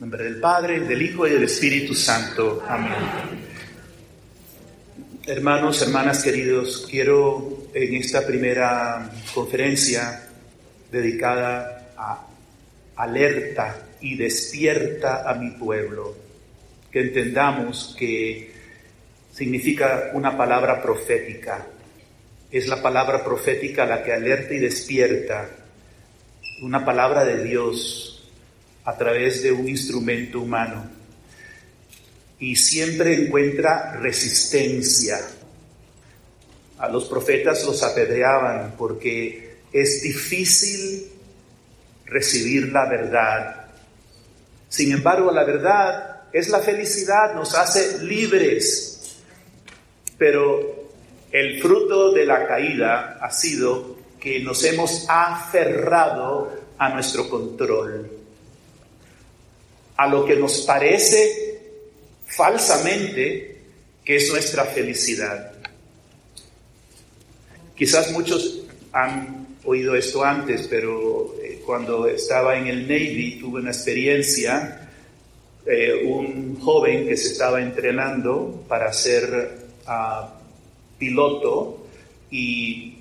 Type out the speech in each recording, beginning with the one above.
Nombre del Padre, del Hijo y del Espíritu Santo. Amén. Hermanos, hermanas queridos, quiero en esta primera conferencia dedicada a alerta y despierta a mi pueblo, que entendamos que significa una palabra profética. Es la palabra profética la que alerta y despierta, una palabra de Dios a través de un instrumento humano. Y siempre encuentra resistencia. A los profetas los apedreaban porque es difícil recibir la verdad. Sin embargo, la verdad es la felicidad, nos hace libres. Pero el fruto de la caída ha sido que nos hemos aferrado a nuestro control, a lo que nos parece falsamente que es nuestra felicidad. Quizás muchos han oído esto antes, pero eh, cuando estaba en el Navy tuve una experiencia, eh, un joven que se estaba entrenando para ser ah, piloto y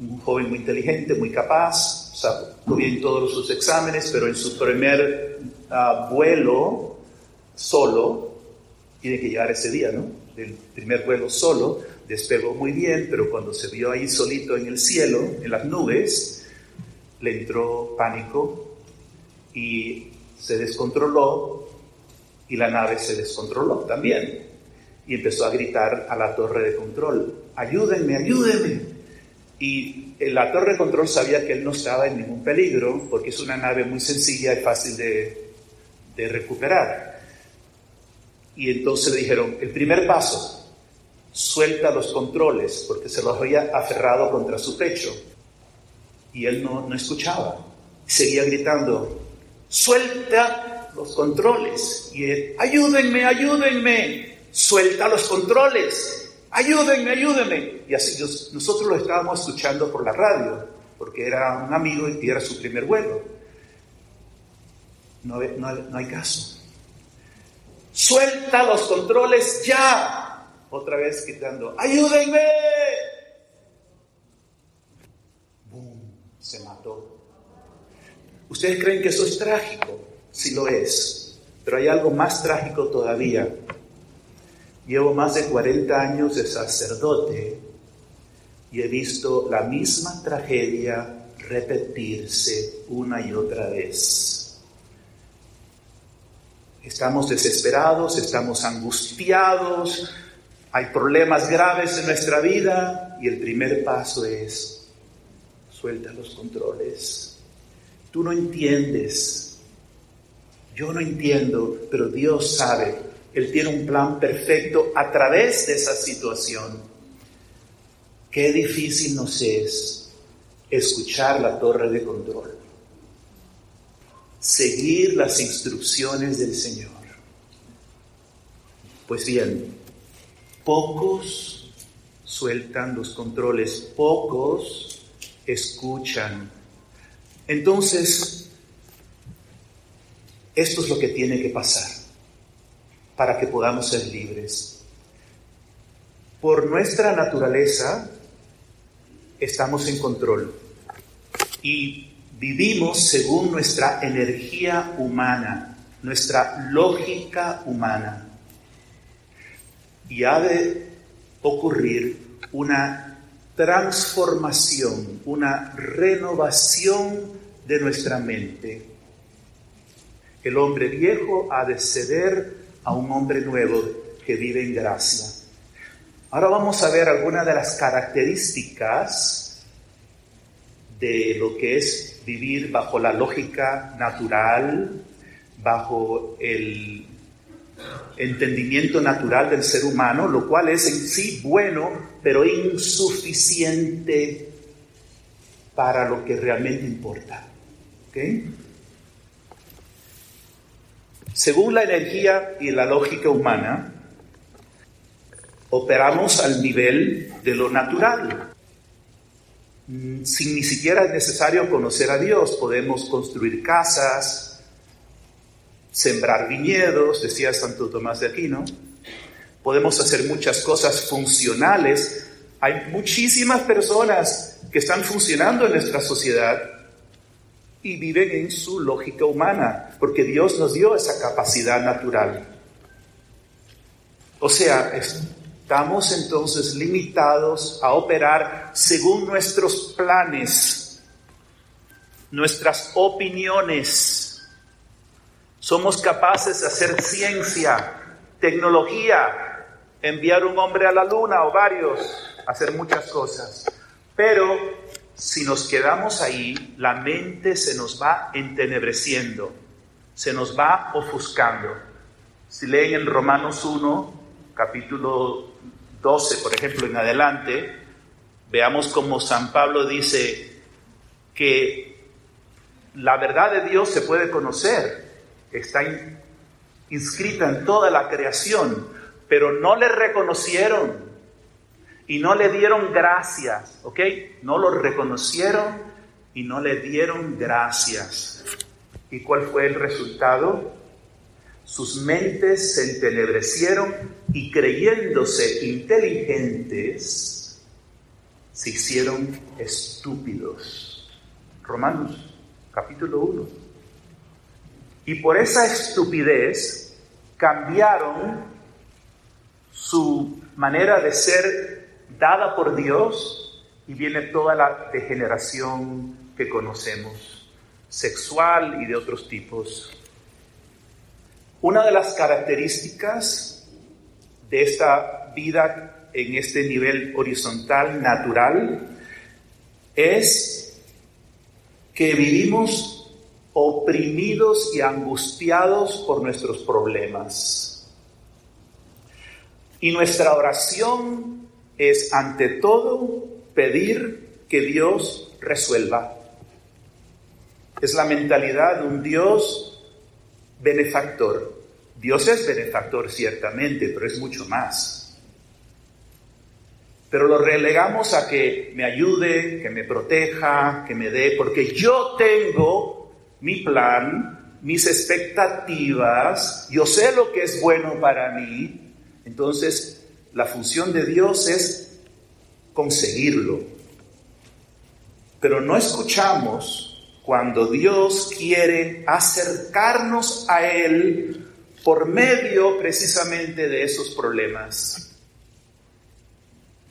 un joven muy inteligente, muy capaz, sacó bien todos sus exámenes, pero en su primer ah, vuelo solo, tiene que llegar ese día, ¿no? El primer vuelo solo, despegó muy bien, pero cuando se vio ahí solito en el cielo, en las nubes, le entró pánico y se descontroló y la nave se descontroló también. Y empezó a gritar a la torre de control, ayúdenme, ayúdenme. Y la torre de control sabía que él no estaba en ningún peligro porque es una nave muy sencilla y fácil de, de recuperar. Y entonces le dijeron, el primer paso, suelta los controles porque se los había aferrado contra su pecho. Y él no, no escuchaba. Seguía gritando, suelta los controles. Y él, ayúdenme, ayúdenme, suelta los controles, ayúdenme, ayúdenme. Y así nosotros lo estábamos escuchando por la radio, porque era un amigo y era su primer vuelo. No, hay caso. Suelta los controles ya otra vez gritando, ayúdenme. ¡Bum! Se mató. ¿Ustedes creen que eso es trágico? Sí lo es. Pero hay algo más trágico todavía. Llevo más de 40 años de sacerdote y he visto la misma tragedia repetirse una y otra vez. Estamos desesperados, estamos angustiados, hay problemas graves en nuestra vida y el primer paso es suelta los controles. Tú no entiendes, yo no entiendo, pero Dios sabe. Él tiene un plan perfecto a través de esa situación. Qué difícil nos es escuchar la torre de control, seguir las instrucciones del Señor. Pues bien, Pocos sueltan los controles, pocos escuchan. Entonces, esto es lo que tiene que pasar para que podamos ser libres. Por nuestra naturaleza estamos en control y vivimos según nuestra energía humana, nuestra lógica humana y ha de ocurrir una transformación, una renovación de nuestra mente. El hombre viejo ha de ceder a un hombre nuevo que vive en gracia. Ahora vamos a ver algunas de las características de lo que es vivir bajo la lógica natural, bajo el entendimiento natural del ser humano, lo cual es en sí bueno, pero insuficiente para lo que realmente importa. Según la energía y la lógica humana, operamos al nivel de lo natural. Mm, sin ni siquiera es necesario conocer a Dios, podemos construir casas, sembrar viñedos, decía Santo Tomás de Aquino. Podemos hacer muchas cosas funcionales. Hay muchísimas personas que están funcionando en nuestra sociedad y viven en su lógica humana, porque Dios nos dio esa capacidad natural. O sea, estamos entonces limitados a operar según nuestros planes, nuestras opiniones. Somos capaces de hacer ciencia, tecnología, enviar un hombre a la luna o varios, hacer muchas cosas. Pero si nos quedamos ahí, la mente se nos va entenebreciendo, se nos va ofuscando. Si leen en Romanos 1, capítulo 12, por ejemplo, en adelante, veamos cómo San Pablo dice que la verdad de Dios se puede conocer, está inscrita en toda la creación, pero no le reconocieron y no le dieron gracias, ¿ok? No lo reconocieron y no le dieron gracias. ¿Y cuál fue el resultado? Sus mentes se entenebrecieron y creyéndose inteligentes, se hicieron estúpidos. Romanos capítulo 1. Y por esa estupidez cambiaron su manera de ser dada por Dios y viene toda la degeneración que conocemos, sexual y de otros tipos. Una de las características de esta vida en este nivel horizontal, natural, es que vivimos oprimidos y angustiados por nuestros problemas. Y nuestra oración es ante todo pedir que Dios resuelva. Es la mentalidad de un Dios benefactor. Dios es benefactor ciertamente, pero es mucho más. Pero lo relegamos a que me ayude, que me proteja, que me dé, porque yo tengo mi plan, mis expectativas, yo sé lo que es bueno para mí, entonces la función de Dios es conseguirlo. Pero no escuchamos cuando Dios quiere acercarnos a Él por medio precisamente de esos problemas.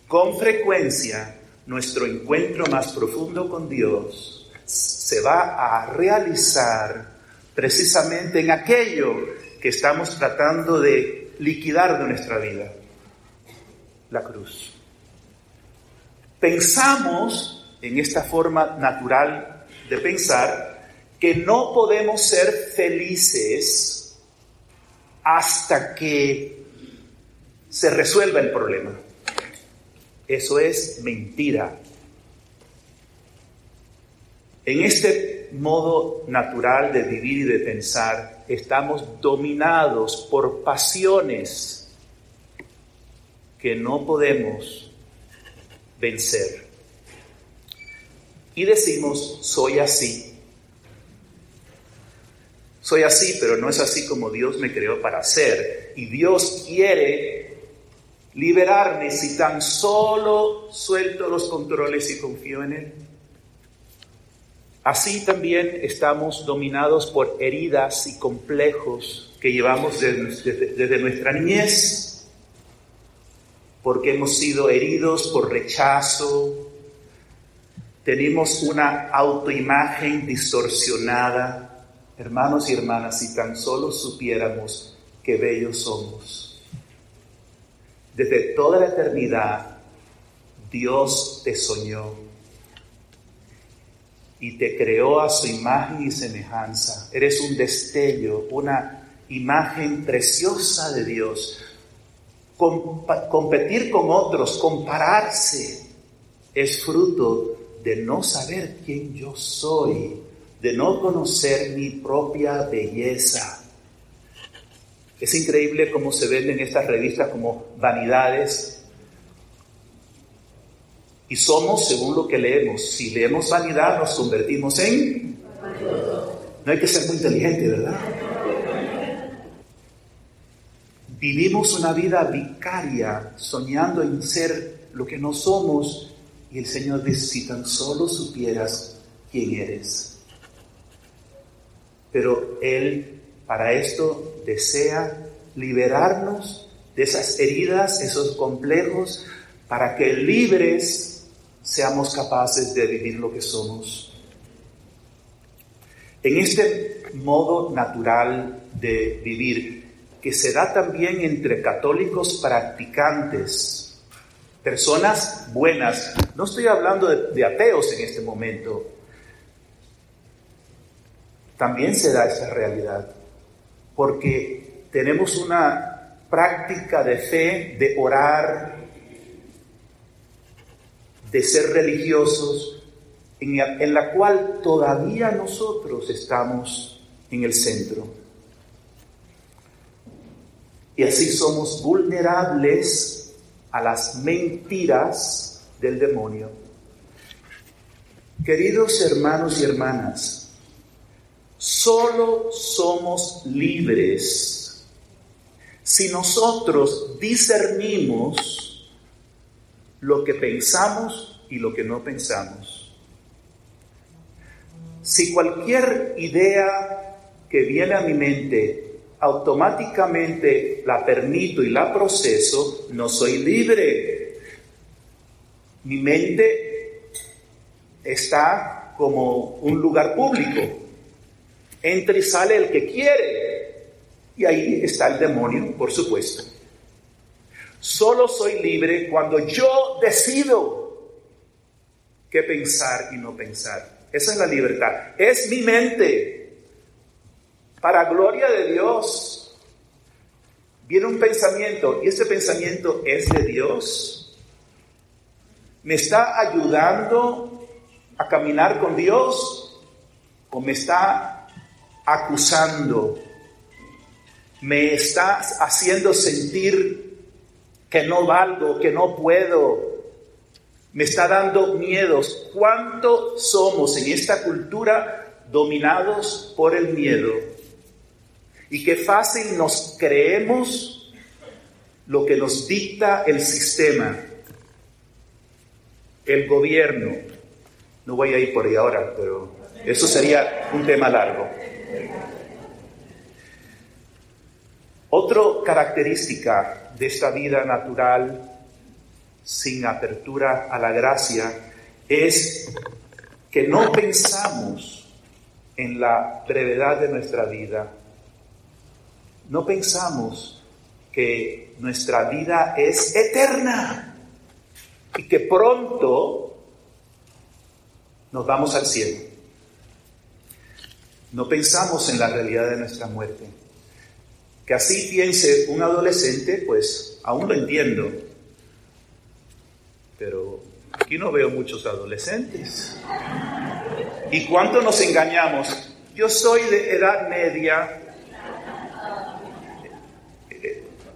Con frecuencia, nuestro encuentro más profundo con Dios se va a realizar precisamente en aquello que estamos tratando de liquidar de nuestra vida la cruz. Pensamos en esta forma natural de pensar que no podemos ser felices hasta que se resuelva el problema. Eso es mentira. En este modo natural de vivir y de pensar, estamos dominados por pasiones que no podemos vencer. Y decimos, soy así. Soy así, pero no es así como Dios me creó para ser. Y Dios quiere liberarme si tan solo suelto los controles y confío en Él. Así también estamos dominados por heridas y complejos que llevamos desde, nuestra niñez porque hemos sido heridos por rechazo, tenemos una autoimagen distorsionada. Hermanos y hermanas, si tan solo supiéramos qué bellos somos. Desde toda la eternidad, Dios te soñó y te creó a su imagen y semejanza. Eres un destello, una imagen preciosa de Dios competir con otros, compararse, es fruto de no saber quién yo soy, de no conocer mi propia belleza. Es increíble cómo se venden estas revistas como vanidades. Y somos según lo que leemos. Si leemos vanidad, nos convertimos en... No hay que ser muy inteligente, ¿verdad? vivimos una vida vicaria, soñando en ser lo que no somos, y el Señor dice, si tan solo supieras quién eres. Pero Él para esto desea liberarnos de esas heridas, esos complejos, para que libres seamos capaces de vivir lo que somos. En este modo natural de vivir, que se da también entre católicos practicantes, personas buenas, no estoy hablando de, ateos en este momento, también se da esa realidad, porque tenemos una práctica de fe, de orar, de ser religiosos, en, la cual todavía nosotros estamos en el centro. Y así somos vulnerables a las mentiras del demonio. Queridos hermanos y hermanas, solo somos libres si nosotros discernimos lo que pensamos y lo que no pensamos. Si cualquier idea que viene a mi mente automáticamente la permito y la proceso, no soy libre. Mi mente está como un lugar público. Entra y sale el que quiere. Y ahí está el demonio, por supuesto. Solo soy libre cuando yo decido qué pensar y no pensar. Esa es la libertad. Es mi mente para gloria de Dios. Viene un pensamiento y ese pensamiento es de Dios. ¿Me está ayudando a caminar con Dios o me está acusando? ¿Me está haciendo sentir que no valgo, que no puedo? me está dando miedos. ¿Cuánto somos en esta cultura dominados por el miedo? Y qué fácil nos creemos lo que nos dicta el sistema, el gobierno. No voy a ir por ahí ahora, pero eso sería un tema largo. Otra característica de esta vida natural sin apertura a la gracia es que no pensamos en la brevedad de nuestra vida no pensamos que nuestra vida es eterna y que pronto nos vamos al cielo. No pensamos en la realidad de nuestra muerte. Que así piense un adolescente, pues aún lo entiendo. Pero aquí no veo muchos adolescentes. ¿Y cuánto nos engañamos? Yo soy de edad media,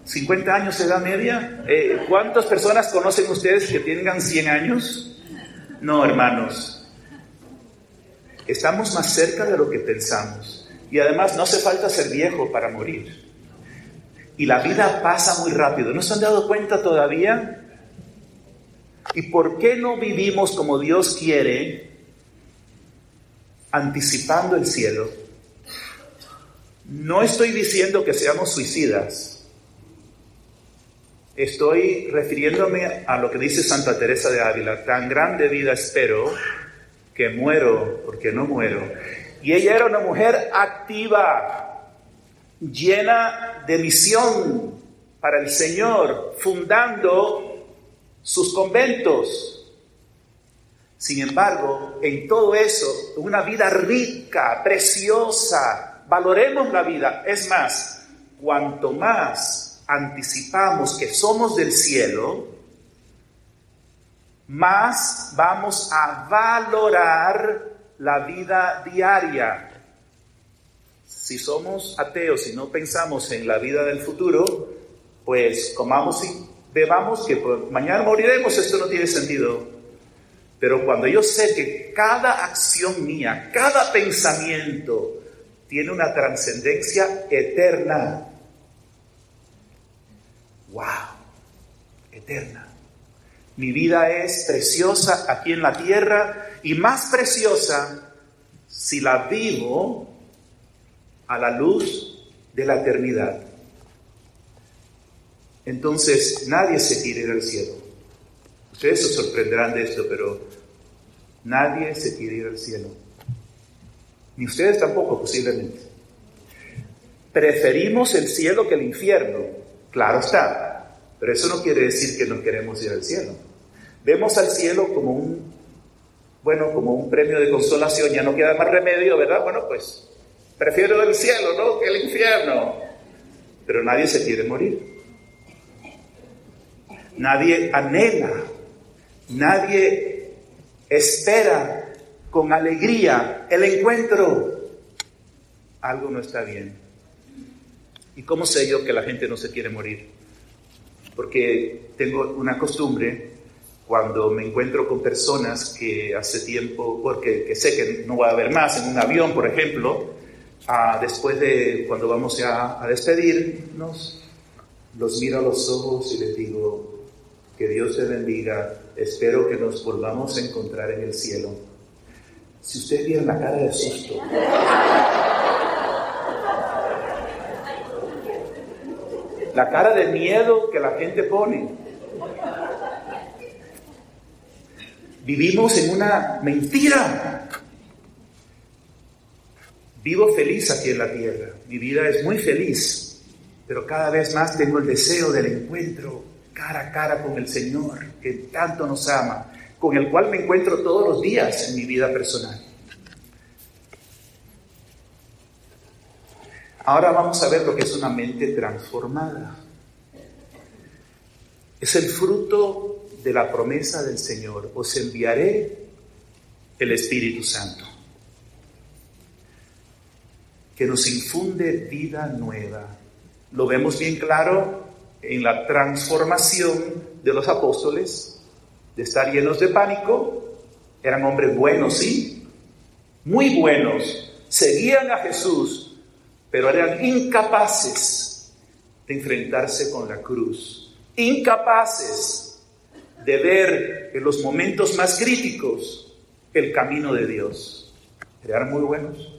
50 años edad media. Eh, ¿Cuántas personas conocen ustedes que tengan 100 años? No, hermanos. Estamos más cerca de lo que pensamos. Y además no hace falta ser viejo para morir. Y la vida pasa muy rápido. ¿No se han dado cuenta todavía? ¿Y por qué no vivimos como Dios quiere, anticipando el cielo? No estoy diciendo que seamos suicidas. Estoy refiriéndome a lo que dice Santa Teresa de Ávila, tan grande vida espero que muero porque no muero. Y ella era una mujer activa, llena de misión para el Señor, fundando sus conventos. Sin embargo, en todo eso, una vida rica, preciosa, valoremos la vida. Es más, cuanto más anticipamos que somos del cielo, más vamos a valorar la vida diaria. Si somos ateos y no pensamos en la vida del futuro, pues comamos y bebamos que mañana moriremos, esto no tiene sentido. Pero cuando yo sé que cada acción mía, cada pensamiento tiene una trascendencia eterna, eterna. Mi vida es preciosa aquí en la tierra y más preciosa si la vivo a la luz de la eternidad. Entonces nadie se ir al cielo. Ustedes se sorprenderán de esto, pero nadie se quiere ir al cielo. Ni ustedes tampoco, posiblemente. Preferimos el cielo que el infierno, claro está, pero eso no quiere decir que no queremos ir al cielo. Vemos al cielo como un, bueno, como un premio de consolación, ya no queda más remedio, ¿verdad? Bueno, pues prefiero el cielo, ¿no? Que el infierno. Pero nadie se quiere morir. Nadie anhela, nadie espera con alegría el encuentro. Algo no está bien. ¿Y cómo sé yo que la gente no se quiere morir? Porque tengo una costumbre cuando me encuentro con personas que hace tiempo, porque sé que no va a haber más en un avión, por ejemplo, ah, después de cuando vamos ya a despedirnos, los miro a los ojos y les digo, que Dios te bendiga. Espero que nos volvamos a encontrar en el cielo. Si ustedes vieron la cara de susto. La cara de miedo que la gente pone. Vivimos en una mentira. Vivo feliz aquí en la tierra. Mi vida es muy feliz. Pero cada vez más tengo el deseo del encuentro cara a cara con el Señor, que tanto nos ama, con el cual me encuentro todos los días en mi vida personal. Ahora vamos a ver lo que es una mente transformada. Es el fruto de la promesa del Señor. Os enviaré el Espíritu Santo, que nos infunde vida nueva. Lo vemos bien claro en la transformación de los apóstoles, de estar llenos de pánico, eran hombres buenos, sí, muy buenos, seguían a Jesús, pero eran incapaces de enfrentarse con la cruz, incapaces de ver en los momentos más críticos el camino de Dios. Eran muy buenos.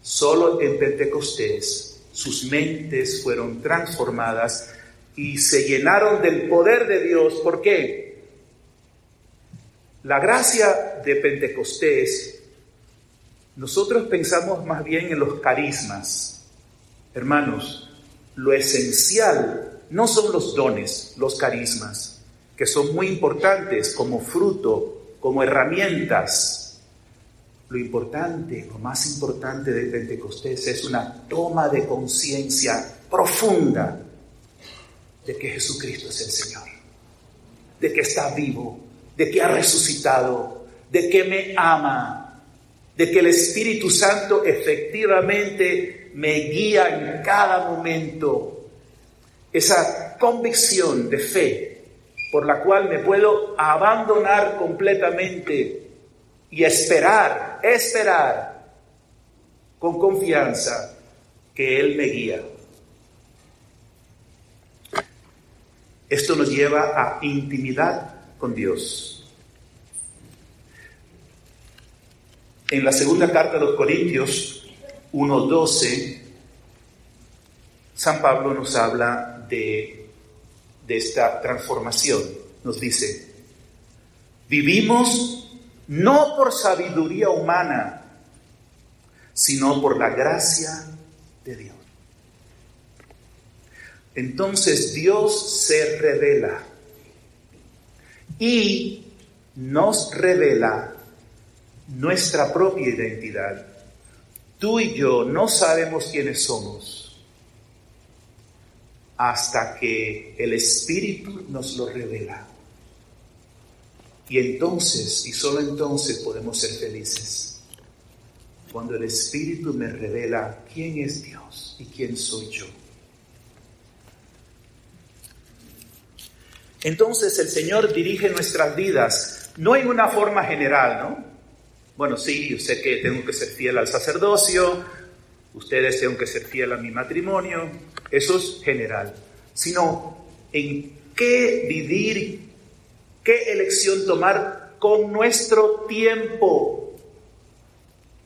Solo en Pentecostés sus mentes fueron transformadas y se llenaron del poder de Dios. ¿Por qué? La gracia de Pentecostés, nosotros pensamos más bien en los carismas. Hermanos, lo esencial no son los dones, los carismas, que son muy importantes como fruto, como herramientas lo importante, lo más importante de Pentecostés es una toma de conciencia profunda de que Jesucristo es el Señor, de que está vivo, de que ha resucitado, de que me ama, de que el Espíritu Santo efectivamente me guía en cada momento. Esa convicción de fe por la cual me puedo abandonar completamente y esperar, esperar con confianza que Él me guía. Esto nos lleva a intimidad con Dios. En la segunda carta de los Corintios 1.12, San Pablo nos habla de, de esta transformación. Nos dice, vivimos no por sabiduría humana, sino por la gracia de Dios. Entonces Dios se revela y nos revela nuestra propia identidad. Tú y yo no sabemos quiénes somos hasta que el Espíritu nos lo revela. Y entonces, y solo entonces podemos ser felices. Cuando el Espíritu me revela quién es Dios y quién soy yo. Entonces el Señor dirige nuestras vidas, no en una forma general, ¿no? Bueno, sí, yo sé que tengo que ser fiel al sacerdocio, ustedes tengo que ser fiel a mi matrimonio, eso es general, sino en qué vivir, qué elección tomar con nuestro tiempo,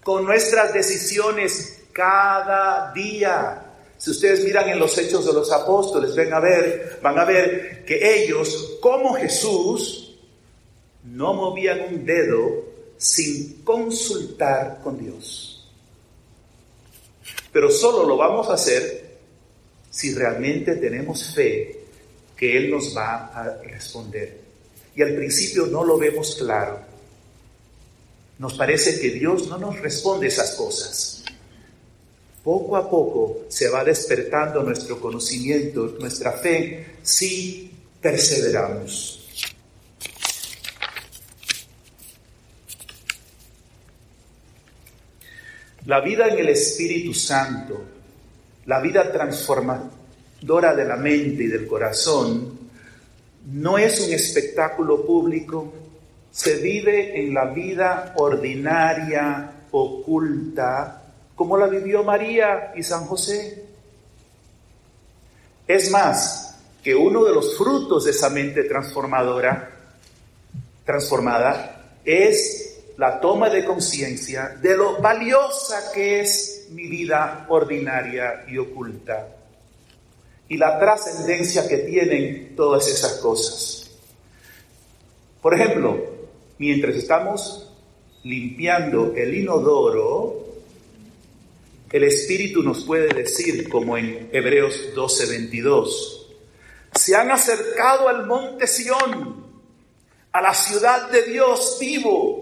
con nuestras decisiones cada día. Si ustedes miran en los hechos de los apóstoles, ven a ver, van a ver que ellos, como Jesús, no movían un dedo sin consultar con Dios. Pero solo lo vamos a hacer si realmente tenemos fe que Él nos va a responder. Y al principio no lo vemos claro. Nos parece que Dios no nos responde esas cosas. Poco a poco se va despertando nuestro conocimiento, nuestra fe, si perseveramos. La vida en el Espíritu Santo, la vida transformadora de la mente y del corazón, no es un espectáculo público, se vive en la vida ordinaria, oculta, como la vivió María y San José. Es más, que uno de los frutos de esa mente transformadora, transformada, es la toma de conciencia de lo valiosa que es mi vida ordinaria y oculta y la trascendencia que tienen todas esas cosas. Por ejemplo, mientras estamos limpiando el inodoro, el Espíritu nos puede decir, como en Hebreos 12:22, se han acercado al monte Sión, a la ciudad de Dios vivo,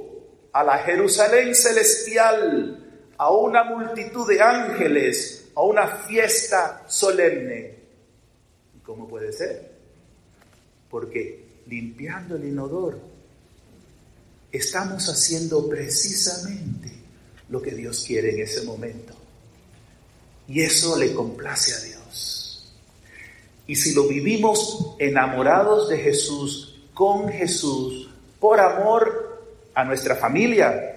a la Jerusalén celestial, a una multitud de ángeles, a una fiesta solemne. ¿Cómo puede ser? Porque limpiando el inodoro, estamos haciendo precisamente lo que Dios quiere en ese momento. Y eso le complace a Dios. Y si lo vivimos enamorados de Jesús, con Jesús, por amor a nuestra familia.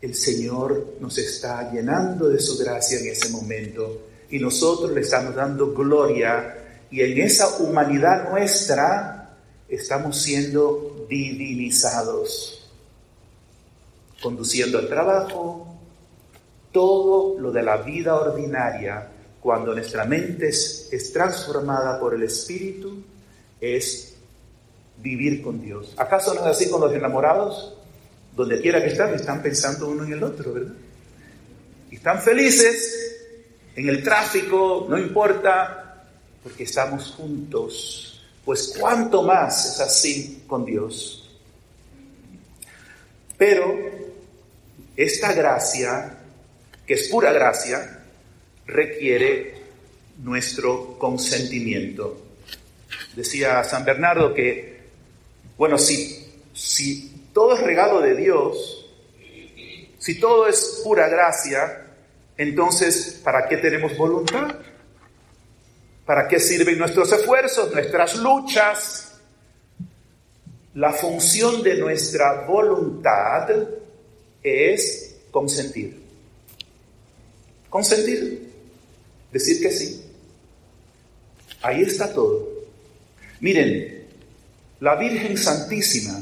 El Señor nos está llenando de su gracia en ese momento y nosotros le estamos dando gloria y en esa humanidad nuestra estamos siendo divinizados, conduciendo el trabajo, todo lo de la vida ordinaria, cuando nuestra mente es, es transformada por el Espíritu, es vivir con Dios. ¿Acaso no es así con los enamorados? Donde quiera que están, están pensando uno en el otro, ¿verdad? Y están felices en el tráfico, no importa, porque estamos juntos. Pues cuánto más es así con Dios. Pero esta gracia, que es pura gracia, requiere nuestro consentimiento. Decía San Bernardo que bueno, si, si todo es regalo de Dios, si todo es pura gracia, entonces, ¿para qué tenemos voluntad? ¿Para qué sirven nuestros esfuerzos, nuestras luchas? La función de nuestra voluntad es consentir. Consentir. Decir que sí. Ahí está todo. Miren, la Virgen Santísima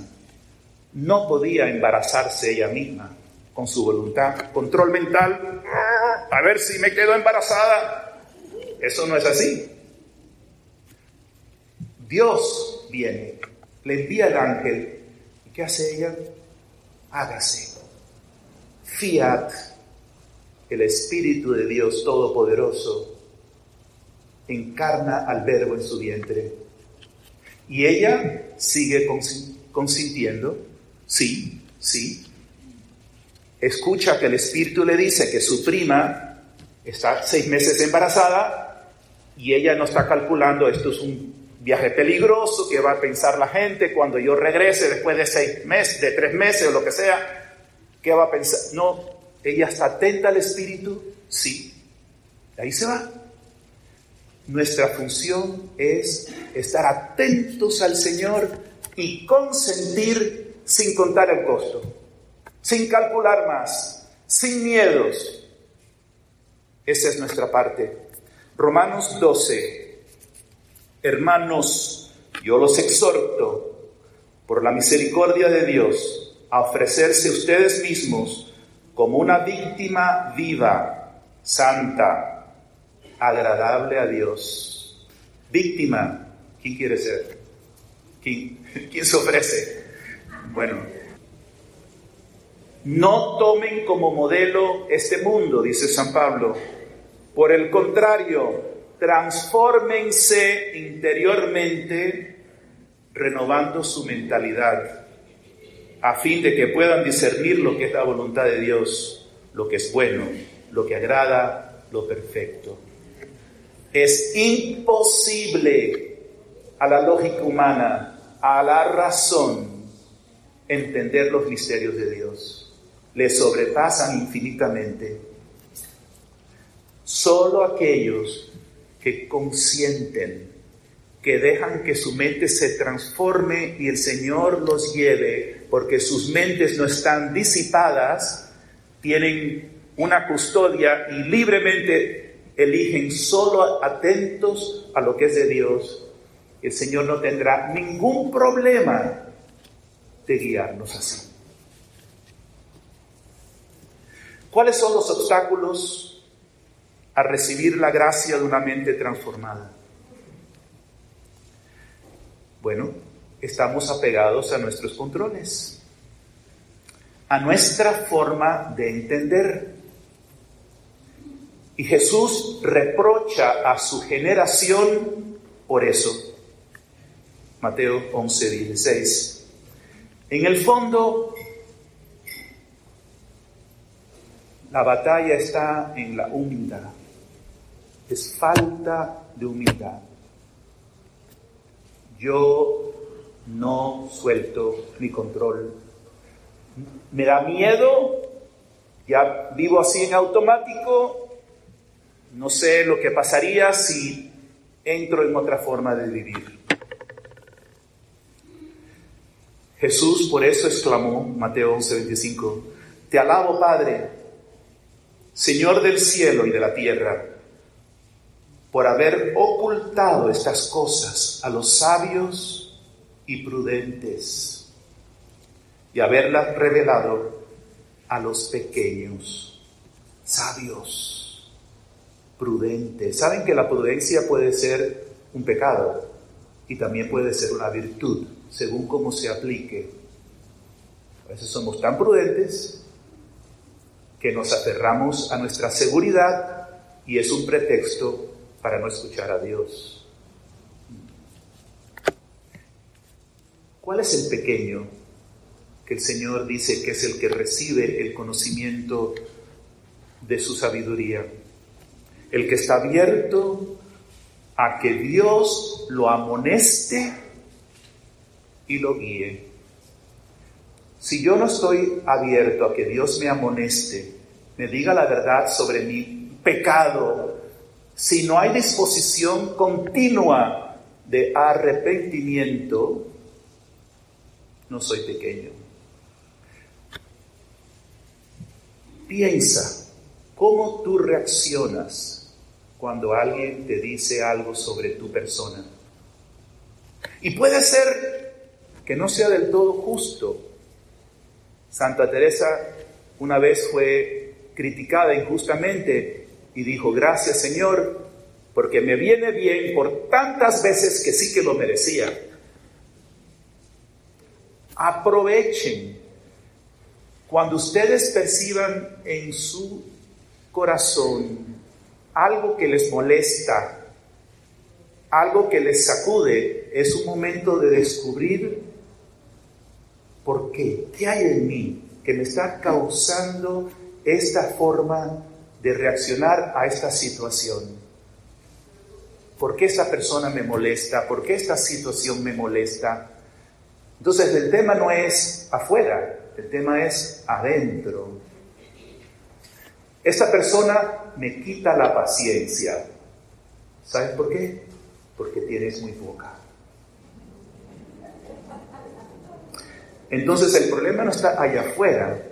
no podía embarazarse ella misma con su voluntad. Control mental, a ver si me quedo embarazada. Eso no es así. Dios viene, le envía el ángel. ¿Y qué hace ella? Hágase. Fiat, el Espíritu de Dios Todopoderoso, encarna al Verbo en su vientre y ella sigue consintiendo, sí, sí. Escucha que el Espíritu le dice que su prima está seis meses embarazada y ella no está calculando, esto es un viaje peligroso que va a pensar la gente cuando yo regrese después de seis meses, de tres meses o lo que sea, ¿qué va a pensar? No, ella está atenta al Espíritu, sí. Ahí se va. Nuestra función es estar atentos al Señor y consentir sin contar el costo, sin calcular más, sin miedos. Esa es nuestra parte. Romanos 12, Hermanos, yo los exhorto, por la misericordia de Dios, a ofrecerse ustedes mismos como una víctima viva, santa, agradable a Dios. Víctima, ¿quién quiere ser? ¿Quién, ¿Quién se ofrece? Bueno, no tomen como modelo este mundo, dice San Pablo. Por el contrario, transfórmense interiormente renovando su mentalidad a fin de que puedan discernir lo que es la voluntad de Dios, lo que es bueno, lo que agrada, lo perfecto. Es imposible a la lógica humana, a la razón, entender los misterios de Dios. Le sobrepasan infinitamente. Solo aquellos que consienten, que dejan que su mente se transforme y el Señor los lleve, porque sus mentes no están disipadas, tienen una custodia y libremente eligen solo atentos a lo que es de Dios. El Señor no tendrá ningún problema de guiarnos así. ¿Cuáles son los obstáculos a recibir la gracia de una mente transformada? Bueno, estamos apegados a nuestros controles, a nuestra forma de entender. Y Jesús reprocha a su generación por eso. Mateo 11, 16. En el fondo, la batalla está en la humildad es falta de humildad. Yo no suelto mi control. Me da miedo, ya vivo así en automático, no sé lo que pasaría si entro en otra forma de vivir. Jesús por eso exclamó, Mateo 11:25, Te alabo Padre, Señor del cielo y de la tierra por haber ocultado estas cosas a los sabios y prudentes y haberlas revelado a los pequeños, sabios, prudentes. Saben que la prudencia puede ser un pecado y también puede ser una virtud, según cómo se aplique. A veces somos tan prudentes que nos aferramos a nuestra seguridad y es un pretexto para no escuchar a Dios. ¿Cuál es el pequeño que el Señor dice que es el que recibe el conocimiento de su sabiduría? El que está abierto a que Dios lo amoneste y lo guíe. Si yo no estoy abierto a que Dios me amoneste, me diga la verdad sobre mi pecado, si no hay disposición continua de arrepentimiento, no soy pequeño. Piensa cómo tú reaccionas cuando alguien te dice algo sobre tu persona. Y puede ser que no sea del todo justo. Santa Teresa una vez fue criticada injustamente y dijo, gracias Señor, porque me viene bien por tantas veces que sí que lo merecía. Aprovechen cuando ustedes perciban en su corazón algo que les molesta, algo que les sacude, es un momento de descubrir por qué, qué hay en mí que me está causando esta forma de reaccionar a esta situación. ¿Por qué esta persona me molesta? ¿Por qué esta situación me molesta? Entonces el tema no es afuera, el tema es adentro. Esta persona me quita la paciencia. ¿Sabes por qué? Porque tienes muy poca. Entonces el problema no está allá afuera,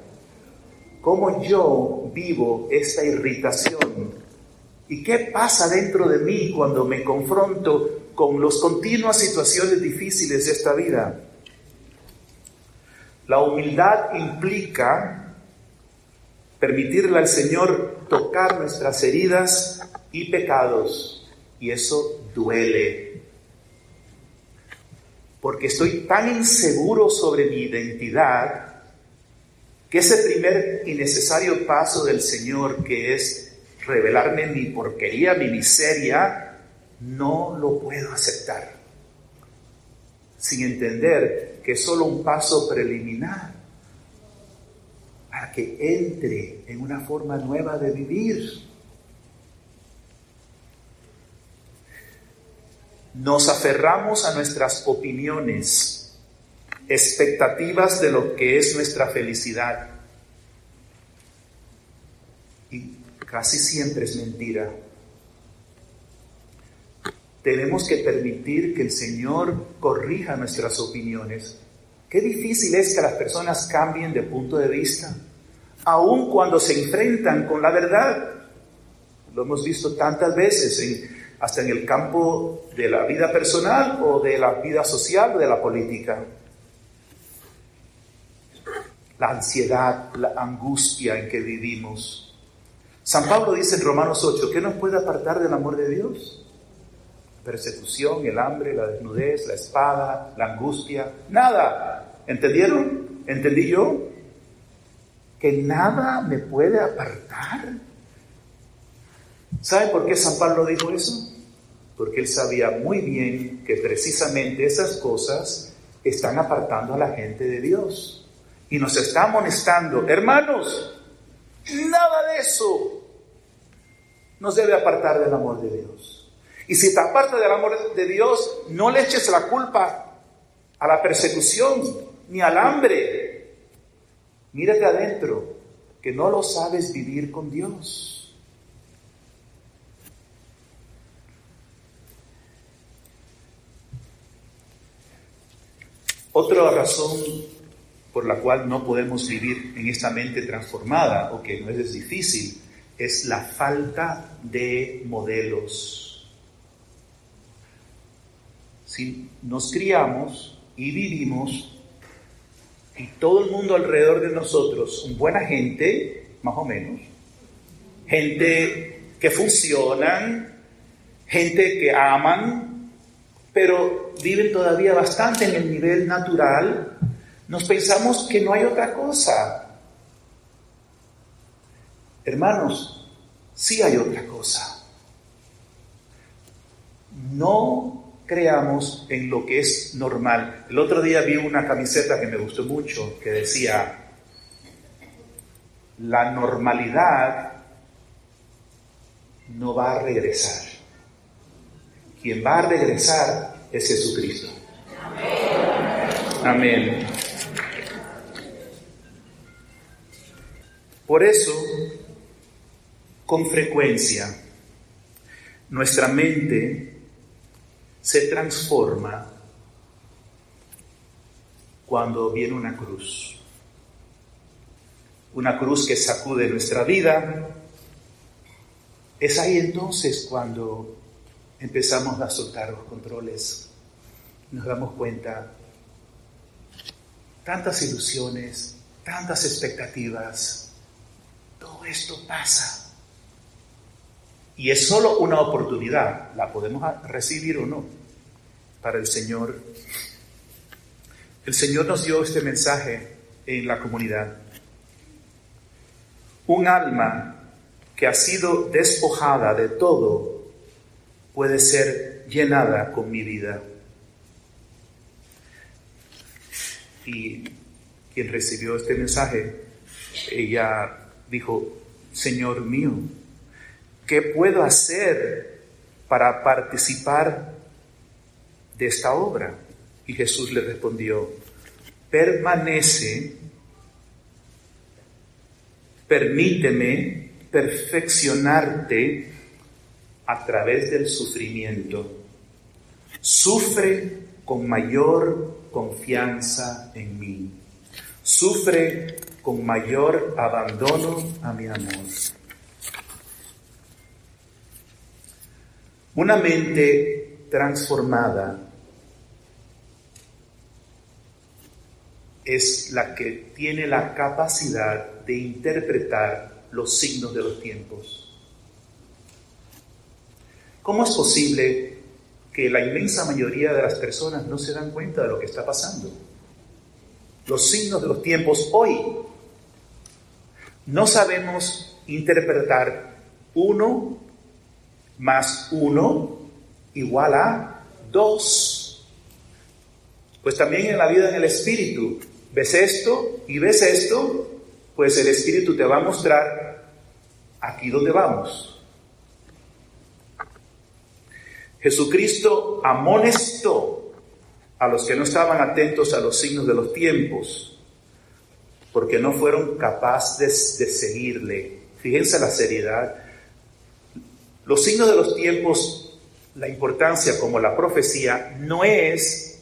cómo yo vivo esta irritación y qué pasa dentro de mí cuando me confronto con las continuas situaciones difíciles de esta vida. La humildad implica permitirle al Señor tocar nuestras heridas y pecados, y eso duele. Porque estoy tan inseguro sobre mi identidad que ese primer y necesario paso del Señor, que es revelarme mi porquería, mi miseria, no lo puedo aceptar. Sin entender que es solo un paso preliminar para que entre en una forma nueva de vivir. Nos aferramos a nuestras opiniones, expectativas de lo que es nuestra felicidad. Y casi siempre es mentira. Tenemos que permitir que el Señor corrija nuestras opiniones. Qué difícil es que las personas cambien de punto de vista, aun cuando se enfrentan con la verdad. Lo hemos visto tantas veces, hasta en el campo de la vida personal o de la vida social de la política. La ansiedad, la angustia en que vivimos. San Pablo dice en Romanos 8, ¿qué nos puede apartar del amor de Dios? persecución, el hambre, la desnudez, la espada, la angustia, nada. ¿Entendieron? ¿Entendí yo? Que nada me puede apartar. ¿Sabe por qué San Pablo dijo eso? Porque él sabía muy bien que precisamente esas cosas están apartando a la gente de Dios. Y nos está amonestando, hermanos, nada de eso nos debe apartar del amor de Dios. Y si te apartas del amor de Dios, no le eches la culpa a la persecución ni al hambre. Mírate adentro, que no lo sabes vivir con Dios. Otra razón por la cual no podemos vivir en esta mente transformada, o que no es difícil, es la falta de modelos si nos criamos y vivimos y todo el mundo alrededor de nosotros buena gente, más o menos, gente que funcionan, gente que aman, pero viven todavía bastante en el nivel natural, nos pensamos que no hay otra cosa. Hermanos, sí hay otra cosa. No creamos en lo que es normal. El otro día vi una camiseta que me gustó mucho que decía, la normalidad no va a regresar. Quien va a regresar es Jesucristo. Amén. Por eso, con frecuencia, nuestra mente se transforma cuando viene una cruz. Una cruz que sacude nuestra vida. Es ahí entonces cuando empezamos a soltar los controles. Nos damos cuenta, tantas ilusiones, tantas expectativas, todo esto pasa. Y es solo una oportunidad, la podemos recibir o no, para el Señor. El Señor nos dio este mensaje en la comunidad. Un alma que ha sido despojada de todo puede ser llenada con mi vida. Y quien recibió este mensaje, ella dijo, Señor mío, ¿Qué puedo hacer para participar de esta obra? Y Jesús le respondió, permanece, permíteme perfeccionarte a través del sufrimiento. Sufre con mayor confianza en mí. Sufre con mayor abandono a mi amor. Una mente transformada es la que tiene la capacidad de interpretar los signos de los tiempos. ¿Cómo es posible que la inmensa mayoría de las personas no se dan cuenta de lo que está pasando? Los signos de los tiempos hoy. No sabemos interpretar uno más uno igual a dos. Pues también en la vida en el espíritu, ves esto y ves esto, pues el espíritu te va a mostrar aquí donde vamos. Jesucristo amonestó a los que no estaban atentos a los signos de los tiempos, porque no fueron capaces de seguirle. Fíjense la seriedad. Los signos de los tiempos, la importancia como la profecía, no es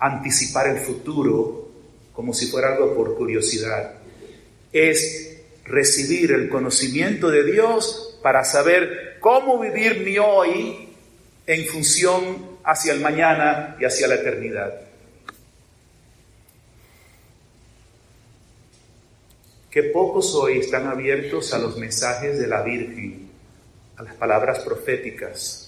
anticipar el futuro como si fuera algo por curiosidad. Es recibir el conocimiento de Dios para saber cómo vivir mi hoy en función hacia el mañana y hacia la eternidad. Que pocos hoy están abiertos a los mensajes de la Virgen, a las palabras proféticas.